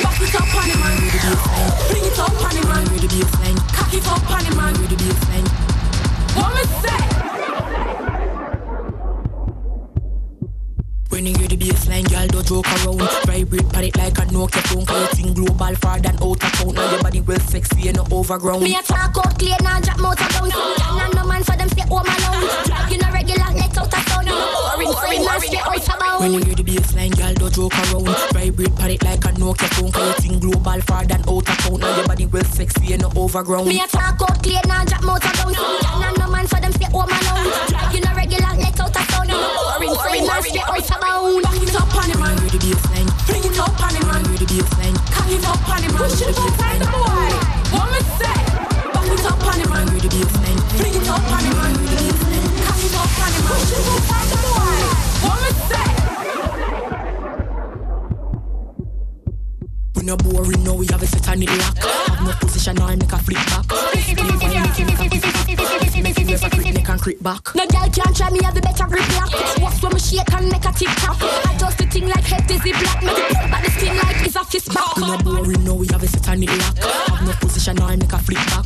Cock it up on man. Bring it up on man. Cock it up on him, girl, don't joke around. Vibrate it like a Nokia phone Cause you global far than out of town. Now your body well sexy and no overground. Me a talk out clear, now drop motor down and no man, so them stay home oh, oh. alone Drive you no regular, out a sound You know boring, boring, man, stay out of bound When you hear the bassline, girl, don't joke around. Vibrate pan it like a Nokia phone Cause you think global far than out of town. Now your body well sexy and no overground. Me a talk out clear, now drop motor down Some girl and no man, so them stay home alone. Drive you no regular, let out a sound You know boring, boring, man, stay out of bound. Back it up on him, man, ready be a thing Bring it up on him, man, ready be a thing Cock it up on him, man, push it up on the boy. What me say? We no boring, no, we have a set on it lock Have no position or make a flip back. Basically, when you make a flip back Make it, make a flip, make and creep back. No girl can try me have the better grip lock What's when me shake and make a tip top? I just the thing like head dizzy black. Make it pump back the skin like it's a fist back We no boring, no, we have a set on it lock Have no position or make a flip back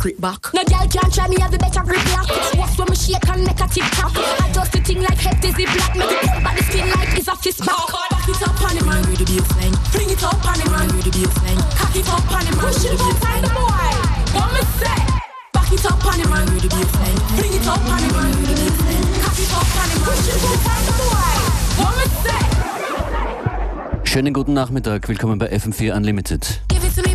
creep back. No girl can try me have the better grip lock What's when me shake and make a tip top. I just the thing like head dizzy black. Make it pump the skin like it's a fist back Back. It up on him, man, ready be a thing Bring it up on him, man, ready be a thing Cock it up on him, man, push it up on the boy. What me say? Back it up on him, man, ready be a thing Bring it up on him, man, ready be a thing Cock it up on him, man, push it up on the boy. What me say? Schönen guten Nachmittag, willkommen bei FM4 Unlimited. Give it to me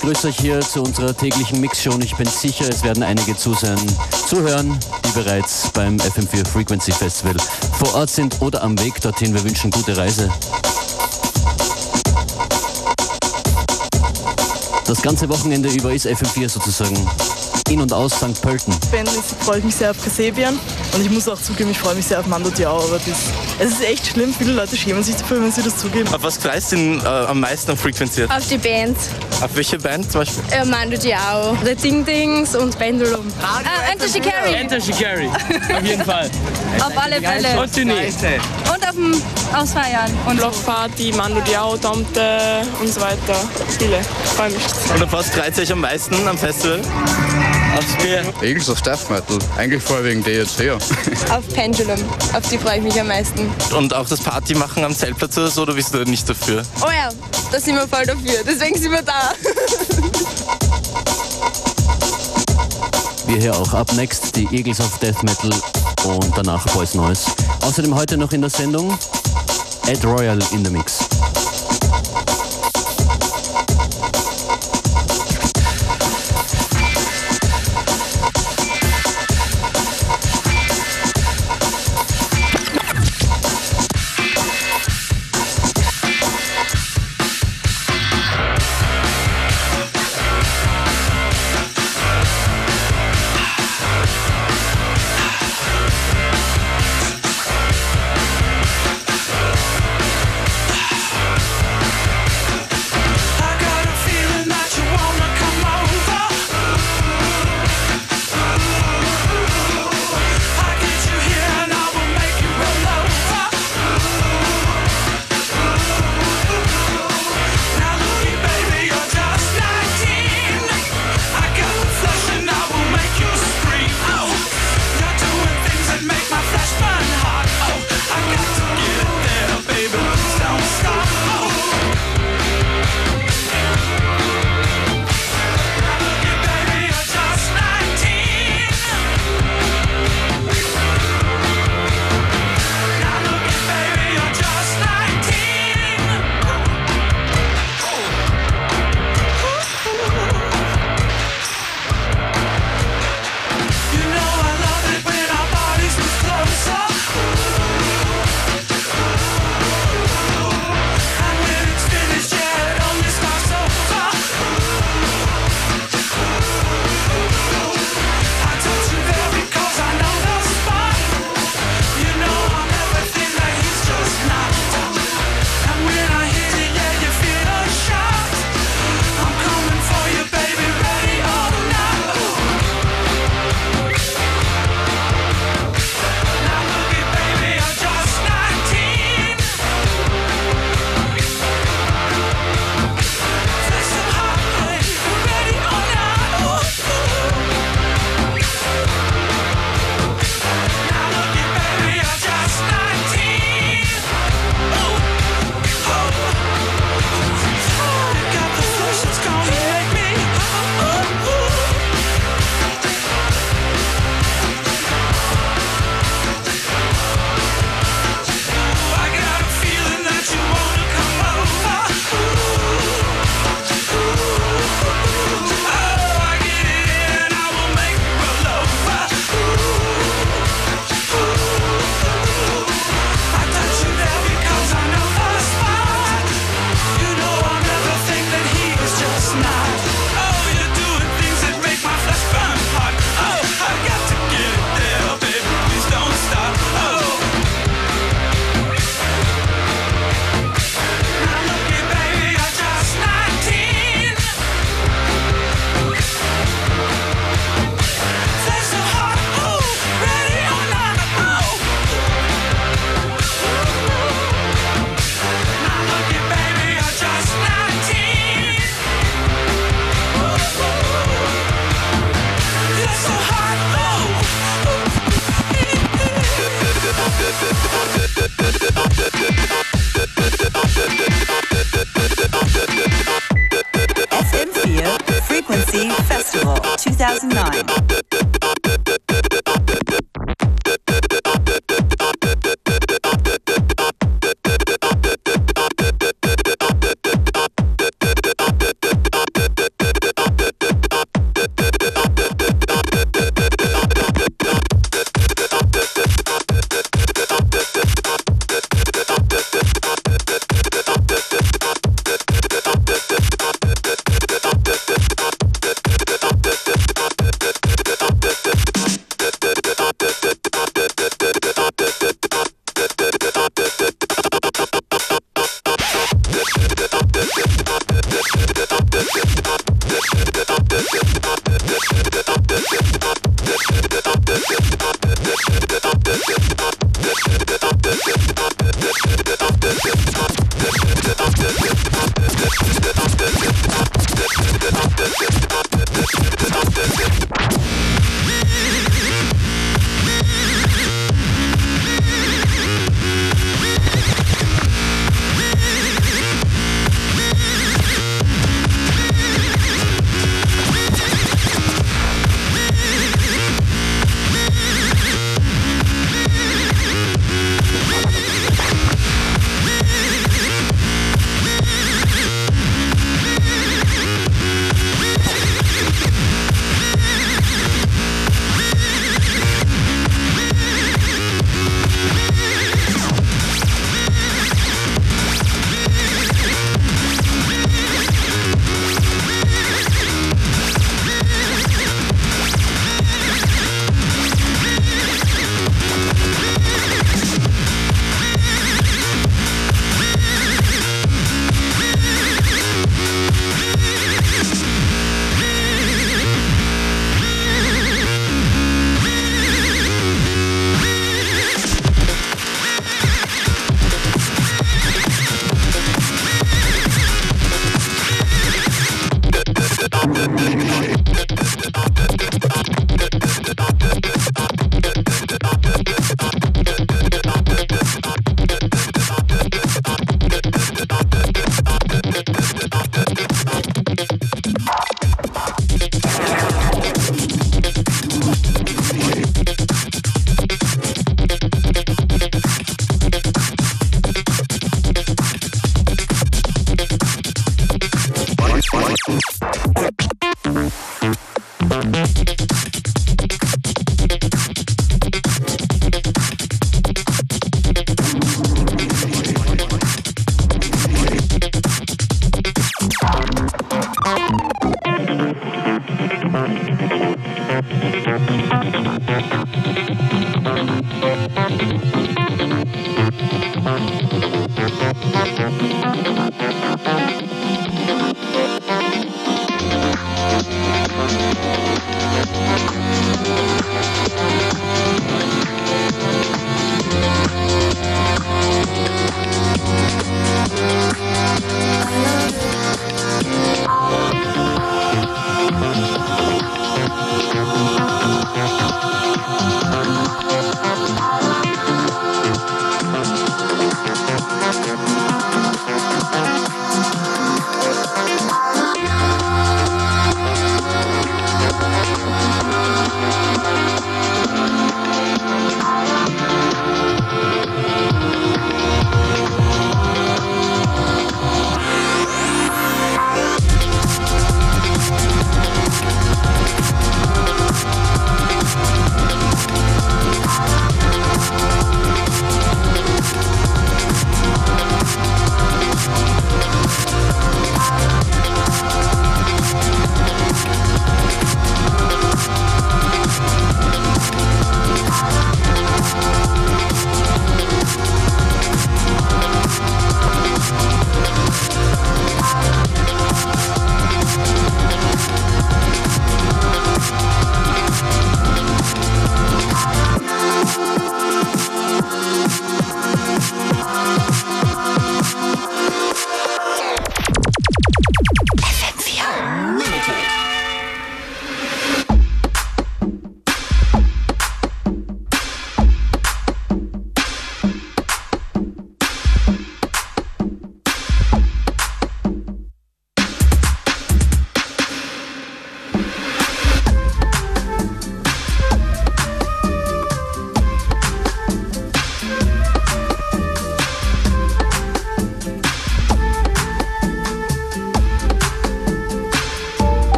begrüße euch hier zu unserer täglichen Mixshow und ich bin sicher, es werden einige zusehen, zuhören, die bereits beim FM4 Frequency Festival vor Ort sind oder am Weg dorthin. Wir wünschen gute Reise. Das ganze Wochenende über ist FM4 sozusagen in und aus St. Pölten. bin. Es freut mich sehr auf Kasebian und ich muss auch zugeben, ich freue mich sehr auf Mando aber das, es ist echt schlimm, viele Leute schämen sich dafür, wenn sie das zugeben. Auf was freust du denn äh, am meisten am Frequenziert? Auf die Band. Auf welche Band zum Beispiel? Äh, Mando Diao. The Ding Dings und Pendulum. Ah, Enter Shikari. Enter Shikari, auf jeden Fall. Auf alle Fälle. Und Tournee. Und auf dem Ausfeiern. Und Blockparty, Mando Diao, Tomte und so weiter. Viele. Freue mich. Und auf was freut ihr euch am meisten am Festival? Aufs Bier. Eagles of Death Metal. Eigentlich vorwiegend DSC. auf Pendulum. Auf die freue ich mich am meisten. Und auch das Party machen am Zeltplatz oder so, oder bist du nicht dafür? Oh ja, da sind wir voll dafür. Deswegen sind wir da. Wir hier auch. Up next die Eagles of Death Metal und danach Boys Noise. Außerdem heute noch in der Sendung Ed Royal in the Mix.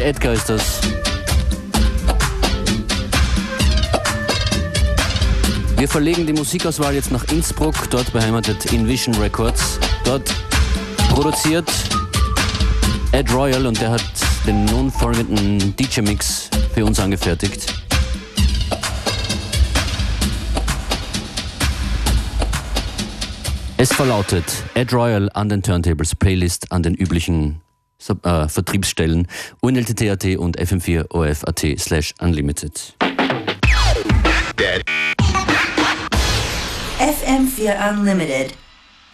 Edgar ist das. Wir verlegen die Musikauswahl jetzt nach Innsbruck, dort beheimatet in Vision Records. Dort produziert Ed Royal und der hat den nun folgenden DJ-Mix für uns angefertigt. Es verlautet Ed Royal an den Turntables, Playlist an den üblichen äh, Vertriebsstellen unltt.at und FM4OF.at slash unlimited. FM4 Unlimited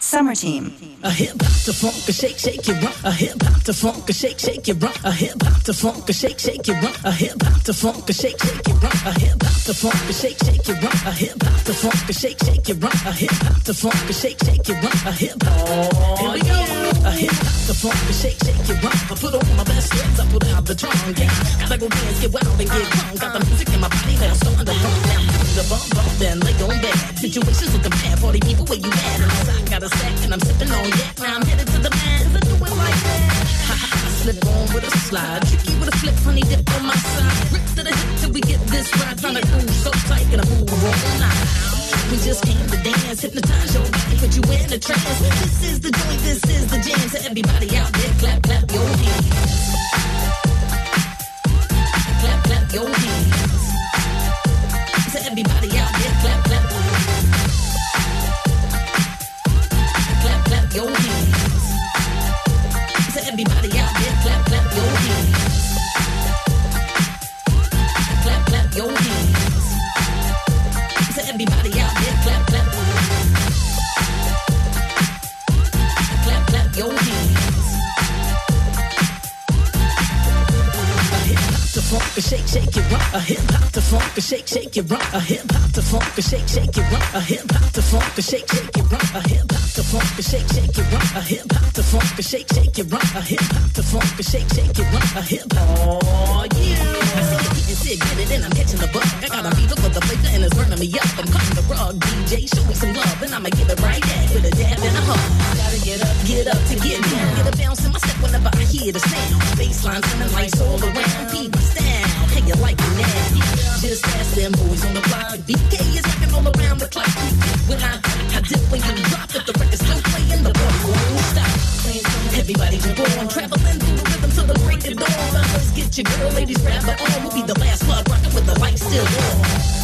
Summer Team. A hip hop to funk, a shake, shake it rock. A hip hop to funk, a shake, shake it rock. A hip hop to funk, a shake, shake it rock. A hip hop to funk, a shake, shake it rock. A hip hop to funk, a shake, shake it rock. A hip hop to funk, a shake, shake it rock. A hip hop to funk, a shake, shake it rock. A hip hop. Here we go. A hip hop to funk, a shake, shake it rock. I put on my best friends, I put out the drum. Yeah, gotta go dance, get wild and get drunk. Got the music in my body now, starting to pump now. The bump bump, then lay on bed. Situations looking bad, party people where you at? And I got a sack and I'm sipping on yak. Now I'm headed to the man, I do it like that. Ha ha ha, slip on with a slide. Tricky with a flip, honey dip on my side. Rip to the hip till we get this right. To groove so tight, gonna move all night. We just came to dance, hypnotize your body, put you in a trance. This is the joint, this is the jam. So everybody out there, clap, clap your hands. Clap, clap your hands. So everybody out there, clap, clap. Your hands. So everybody out there, clap, clap your hands. Clap, clap your hands. So everybody out there, clap, clap. Clap, clap your hands. A hip hop to funk, a shake, shake it rock. A hip hop to funk, a shake, shake it rock. To shake, shake it rock. A hip hop to funk, a shake, shake it rock. A hip hop to funk, a shake, shake it rock. A hip hop to funk, a shake, shake it rock. A hip hop to funk, a shake, shake it rock. A hip hop. Oh yeah. I see you getting sick, get it, and I'm catching the bug. I got a fever for the flavor and it's burning me up. I'm cutting the rug. DJ, show me some love, and I'ma give it right back with a dab and a hug. Gotta get up, get up to get down. Get a bounce in my step whenever I hear the sound. Baseline and the lights all around. Beat my style. Hey, you like it now? Just ask them boys on the block. I, I dip when you drop it, the record's still playing. The bump won't stop. Everybody jump on, traveling through the rhythm the break of dawn. Get girl, ladies, grab her on. We'll be the last club rocking with the lights still on.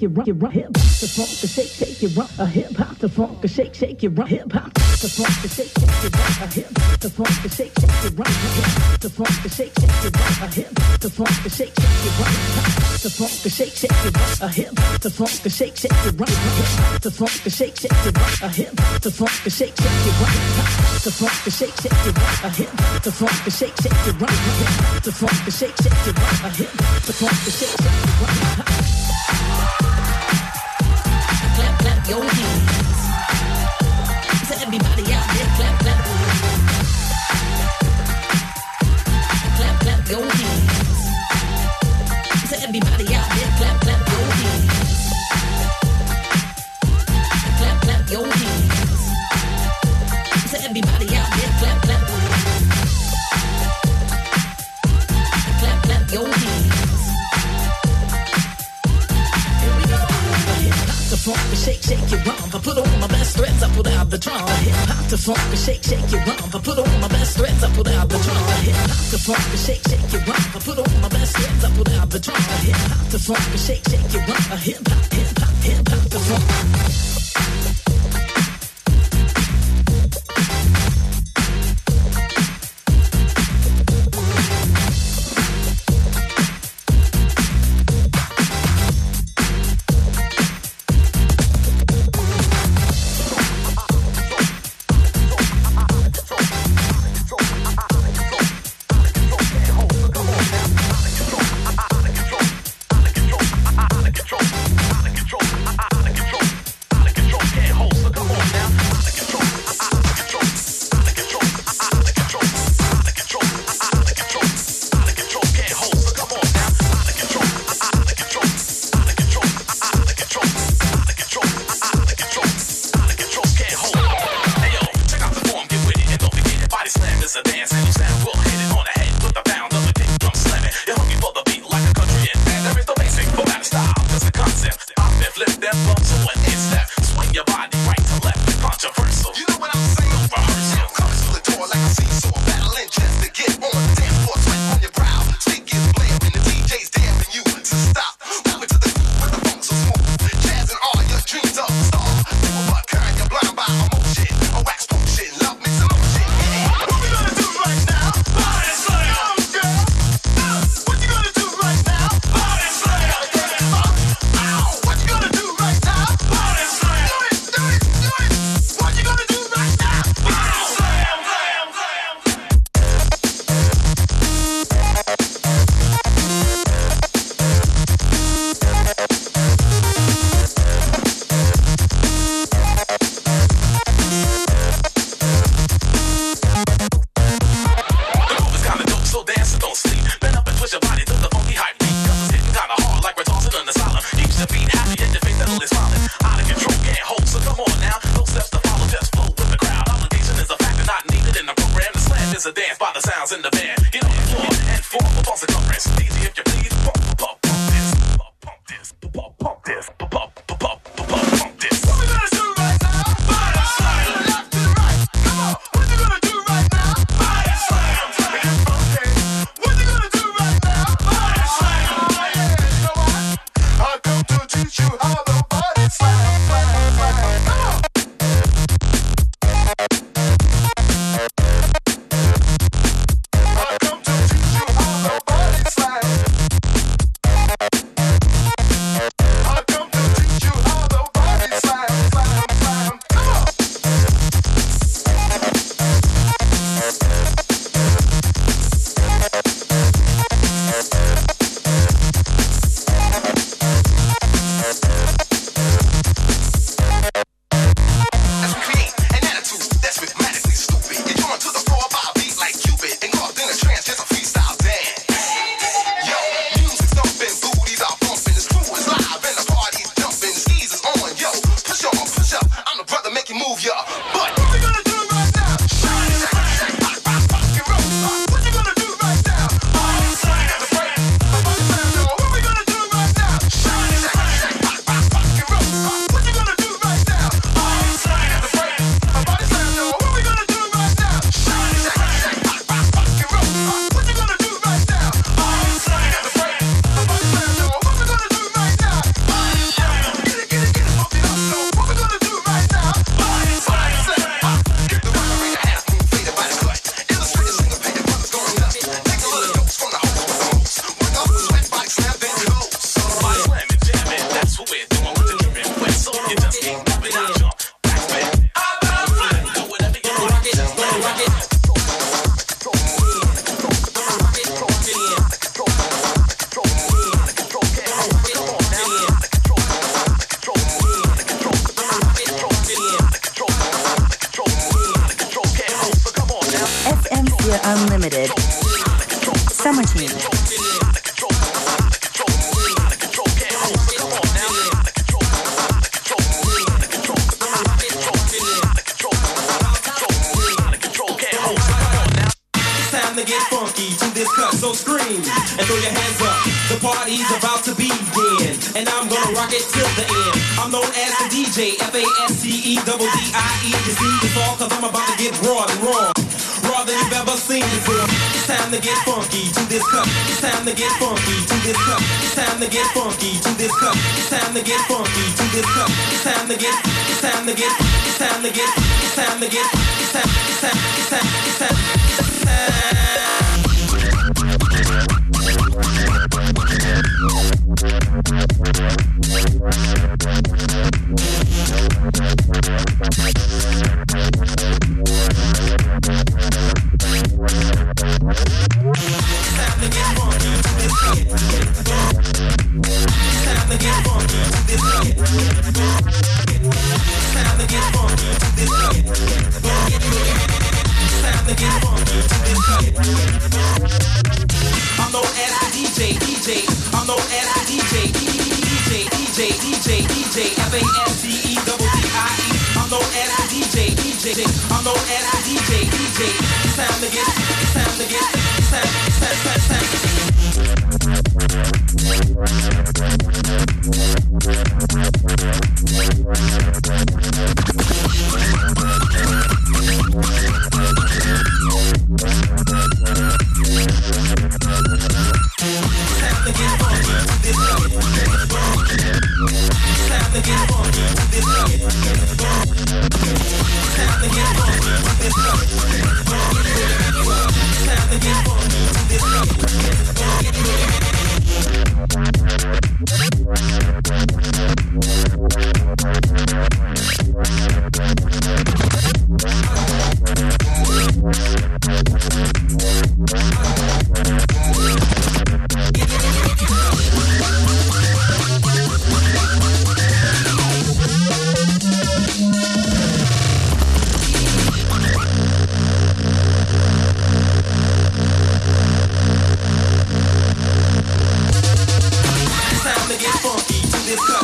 Shake, it rock. It rock. Hip hop to funk, a shake, shake it rock. A hip hop to funk, a shake, shake it rock. Hip hop to funk, a shake, shake it rock. A hip to funk, a shake, shake it rock. Hip to funk, a shake, shake it rock. A hip to funk, a shake, shake it rock. To funk, a shake, shake it rock. A hip to funk, a shake, shake it rock. Hip to funk, a shake, shake it rock. A hip to funk, a shake, shake it rock. To funk, a shake, shake it rock. A hip to funk, a shake, shake it rock. Hip to funk, a shake, shake it rock. A hip to funk, a shake, shake it rock. Eu. Threads, I put out the drum. Hip hop to funk, a shake, shake it romp. I put on my best threads, I put out the drum. Hip hop to funk, a shake, shake it romp. I put on my best threads, I put out the drum. Hip hop to funk, a shake, shake romp. A hip hop, hip hop, hip hop to funk.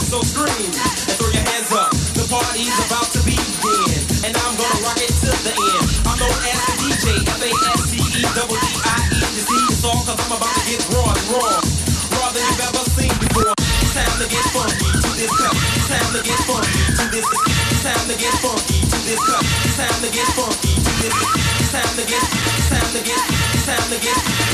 so scream and throw your hands up. The party's about to begin, and I'm gonna rock it to the end. I'm known as the DJ, F-A-S-T-E, double D-I-E, this is all cause I'm about to get raw and raw. Raw than you've ever seen before. It's time to get funky to this cup. It's time to get funky to this. It's time to get funky to this cup. It's time to get funky to this. It's time to get, it's time to get, it's time to get.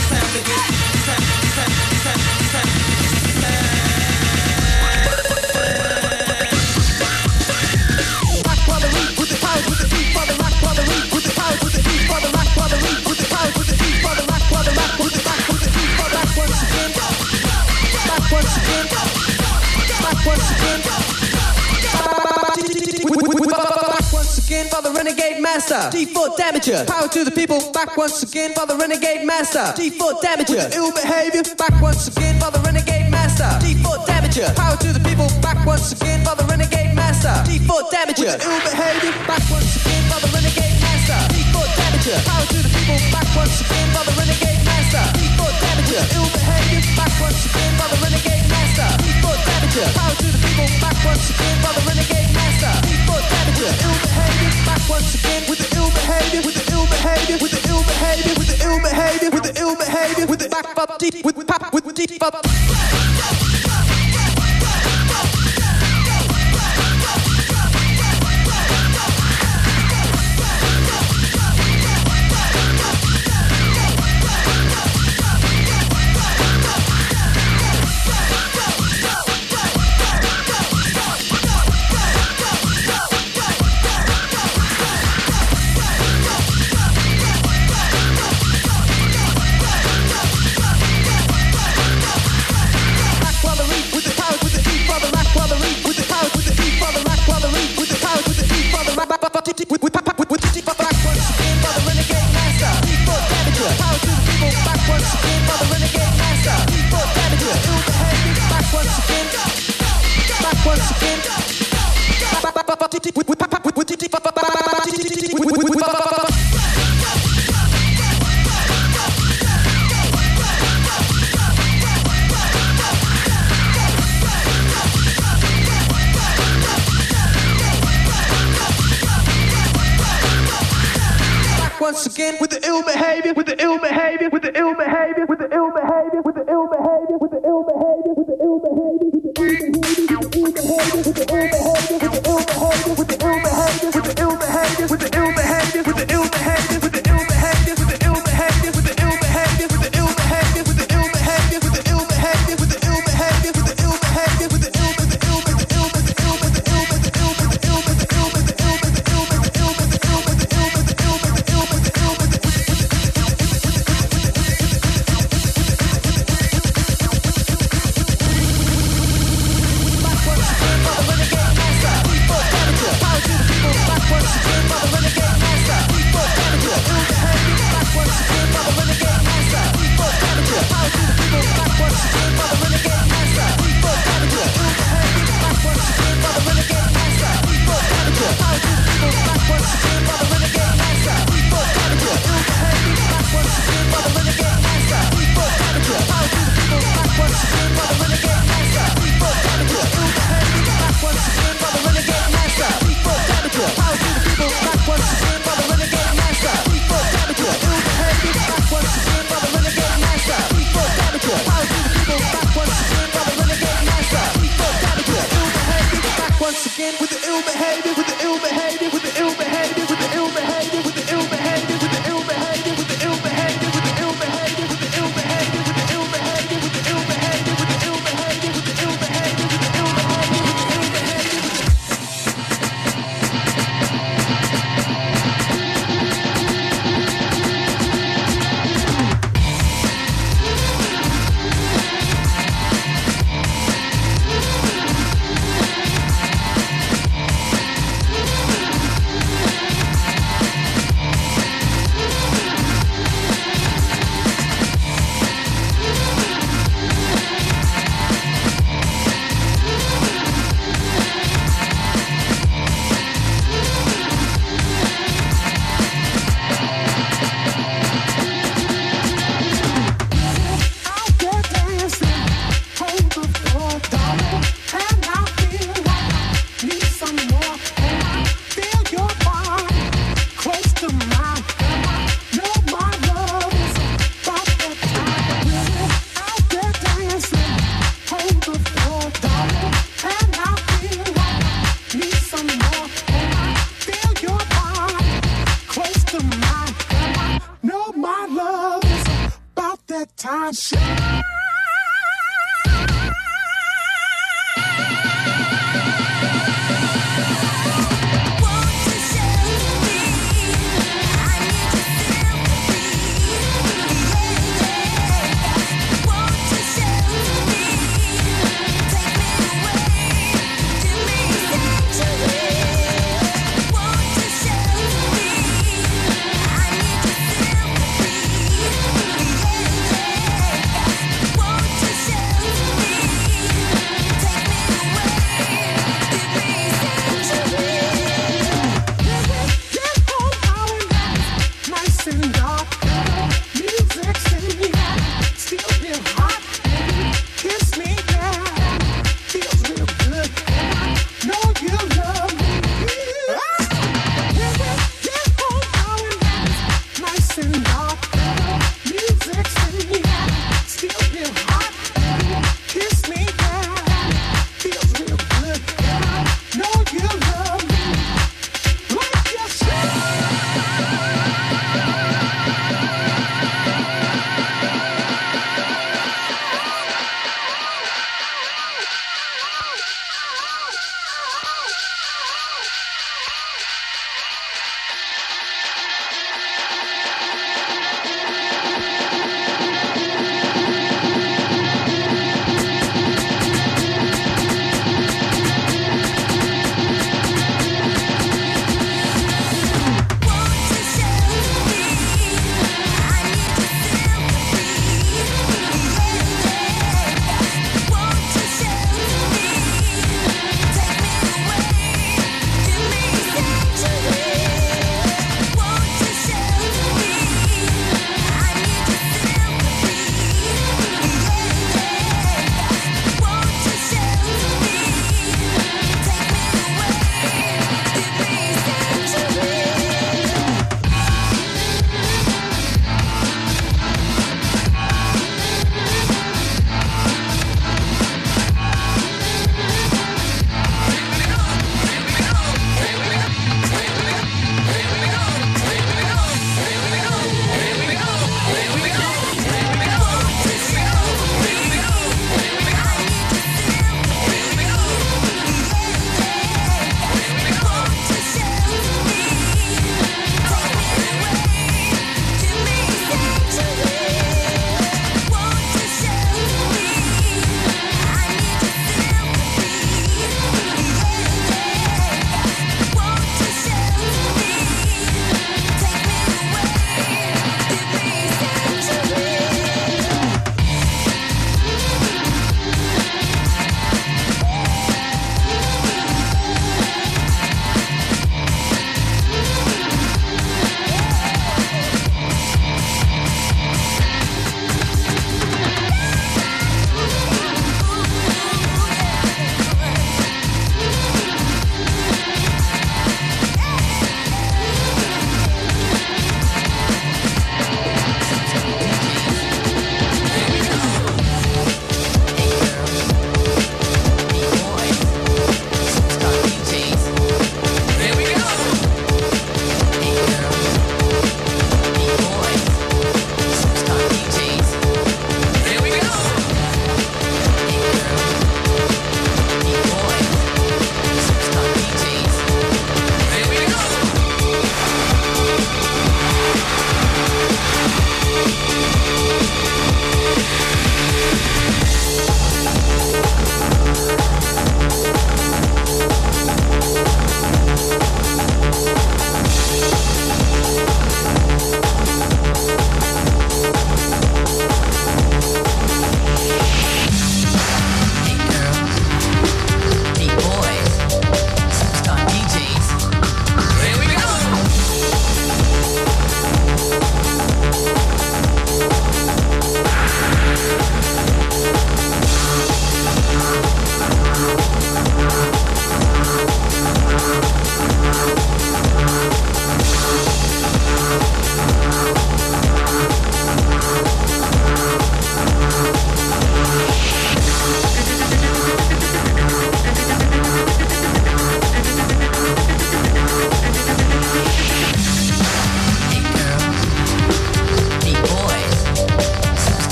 Back once again. For the renegade master. D4 damager. Power to the people. Back once again for the renegade master. D4 damager. With ill behavior. Back once again for the renegade master. D4 damager. Power to the people. Back once again for the renegade master. D4 damager. With ill behavior. Back once again for the renegade master. D4 damager. Power to the people. Back once again for the renegade Ravager, ill behavior back once again by the renegade master. Foot Ravager, power to the people, back once again by the renegade master. Foot Ravager, ill behavior back once again with the ill behavior, with the ill behavior, with the ill behavior, with the ill behavior, with the ill behavior, with the back up deep, with pop, with deep up.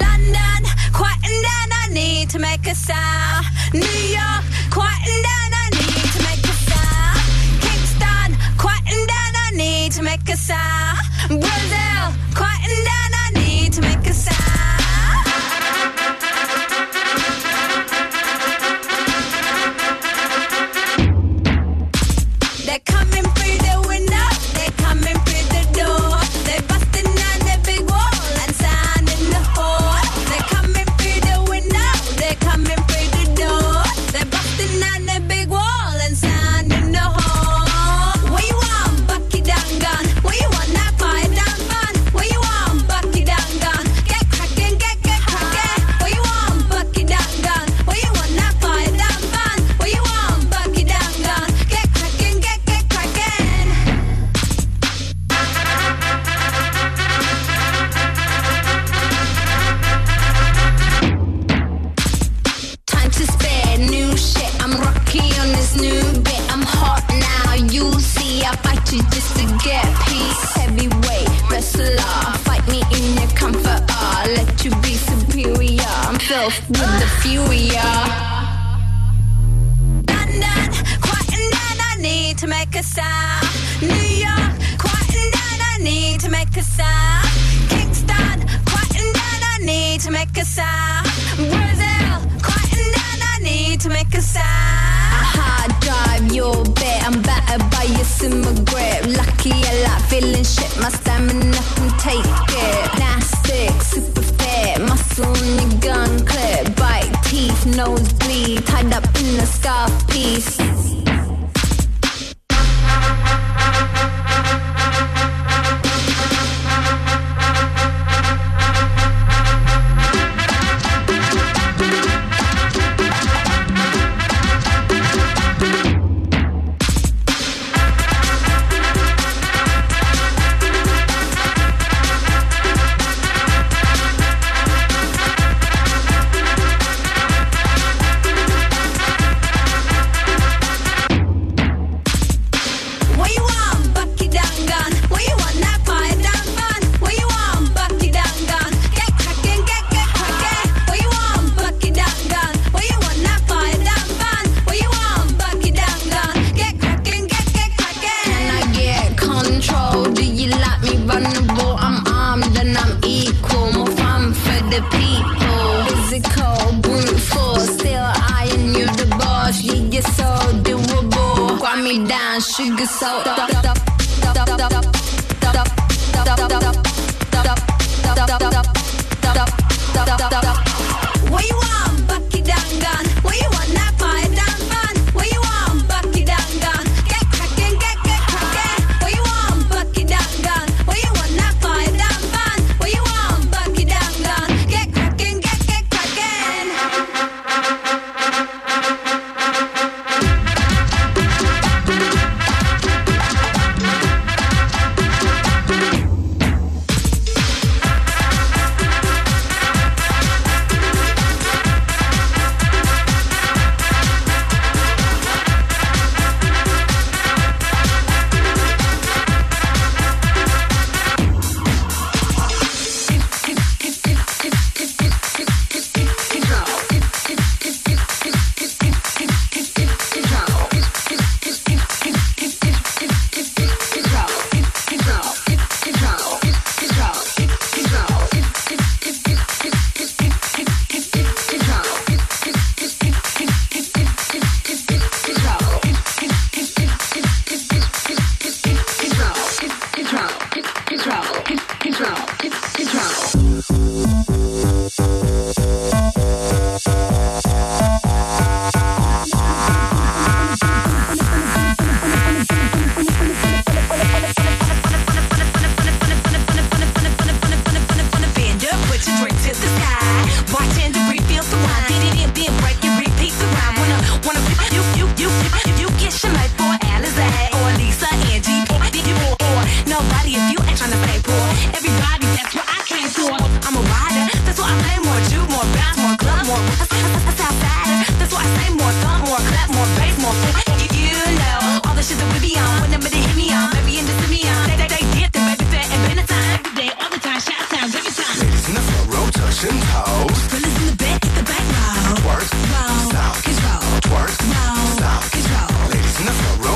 London, I need to make a sound. New York, I need to make a sound. I need to make a sound. Brazil, quieting down.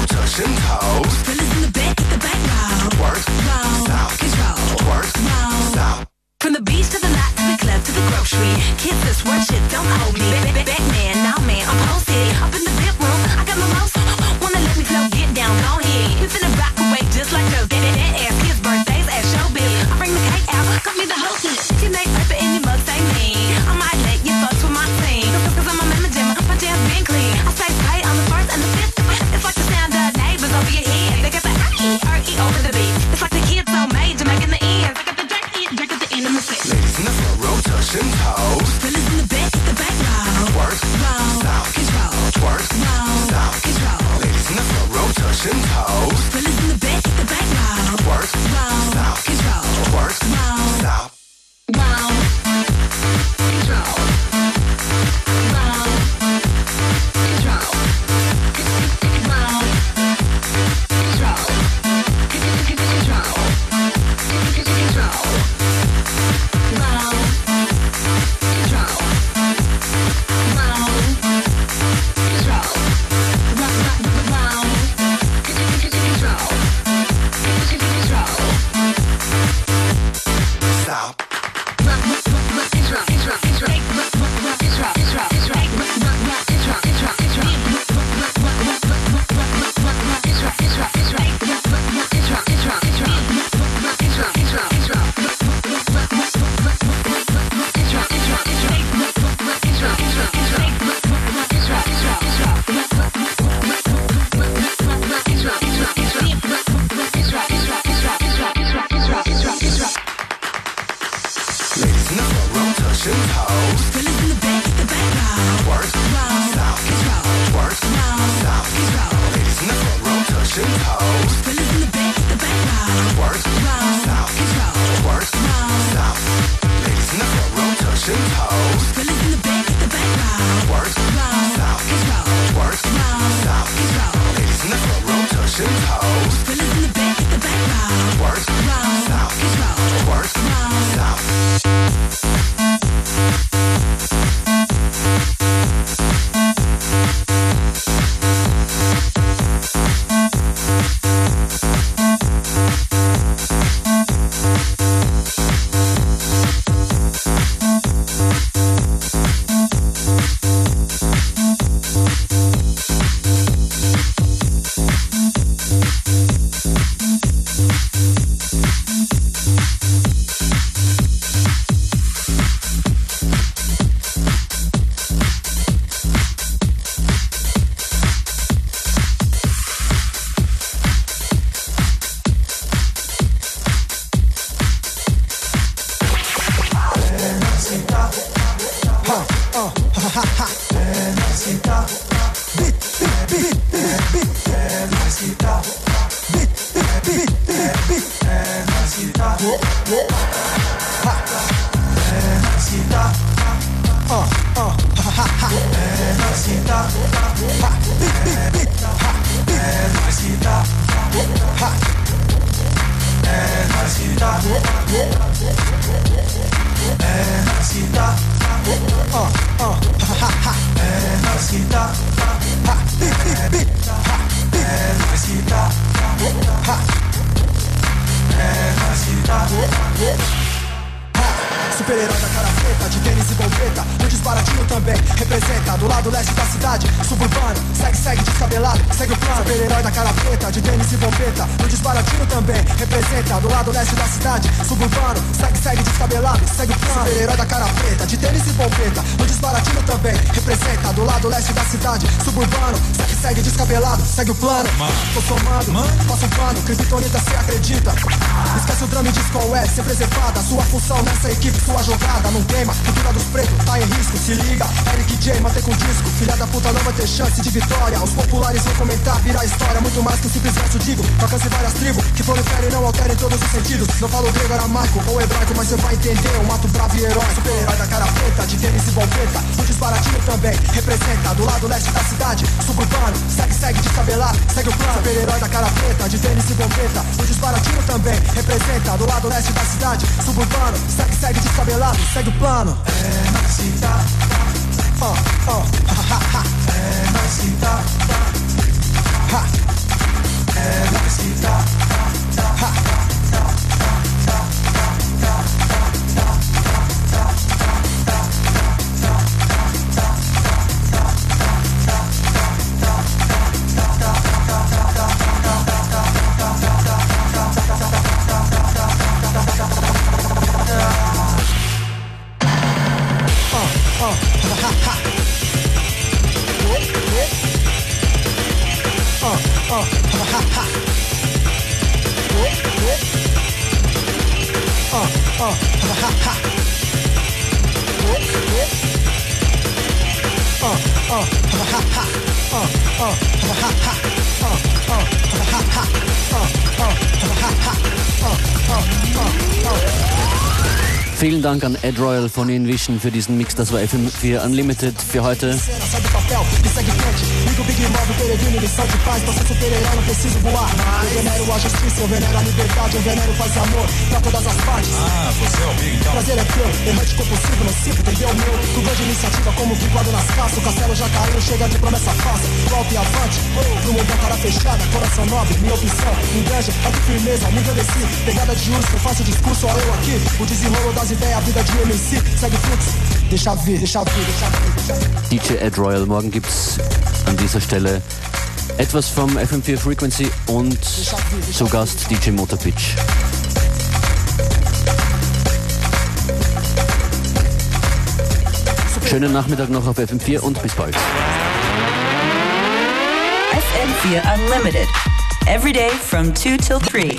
这身口 ha ha. Bebacita, ha, big big ha, big. Bebacita, ha. Bebacita, bebacita, uh uh, ha ha ha. Bebacita, ha, big big big, ha, big. Bebacita, ha. Bebacita. Super-herói da cara preta, de tênis e bombeta. No disparatinho também, representa Do lado leste da cidade, suburbano. Segue, segue, descabelado, segue o plano. Super-herói da cara preta, de tênis e bombeta. No disparatinho também, representa Do lado leste da cidade, suburbano. Segue, segue, descabelado, segue o plano. Super-herói da cara preta, de tênis e bombeta. No disparatinho também, representa Do lado leste da cidade, suburbano. Segue, segue, descabelado, segue o plano. Tô somando, faço um plano Criptonita, cê acredita? Esquece o drama e diz qual é, ser preservada. Sua função nessa equipe, sua jogada Não queima, cultura dos pretos, tá em risco Se liga, Eric J, mantém com disco. Filha da puta não vai ter chance de vitória. Os populares vão comentar, virar história. Muito mais que um simples verso digo. Alcance várias tribos, que proliferem e não alterem todos os sentidos. Não falo grego, aramaico ou hebraico Mas cê vai entender, um mato bravo e herói Super-herói da cara preta, de tênis e bombeta. No disparatinho também, representa. Do lado leste da cidade, suburbano. Segue, segue, descabelado, segue o plano Super-herói da cara preta, de tênis e bombeta. No disparatinho também, representa. Do lado leste da cidade, suburbano. Segue, segue, Cabelado, segue o plano. É Maxita. Ó, ó, É Maxita. Ha. É Maxita. Dank an Ed Royal von Invision für diesen Mix. Das war FM4 Unlimited für heute. Ah, você é o Big. Prazer é teu, compulsivo, não sinto, entendeu meu? Com grande iniciativa, como vinculado nas caças, o castelo já caiu, chega de promessa fácil. e avante, no mundo cara fechada, coração nobre, minha opção. Inveja, é de firmeza, me engrandeci, pegada de urso, faço discurso, ó eu aqui. O desenrolo das ideias DJ Ed Royal. Morgen gibt's an dieser Stelle etwas vom FM4 Frequency und zu Gast DJ Motorpitch. Schönen Nachmittag noch auf FM4 und bis bald. FM4 Unlimited. Every day from 2 till 3.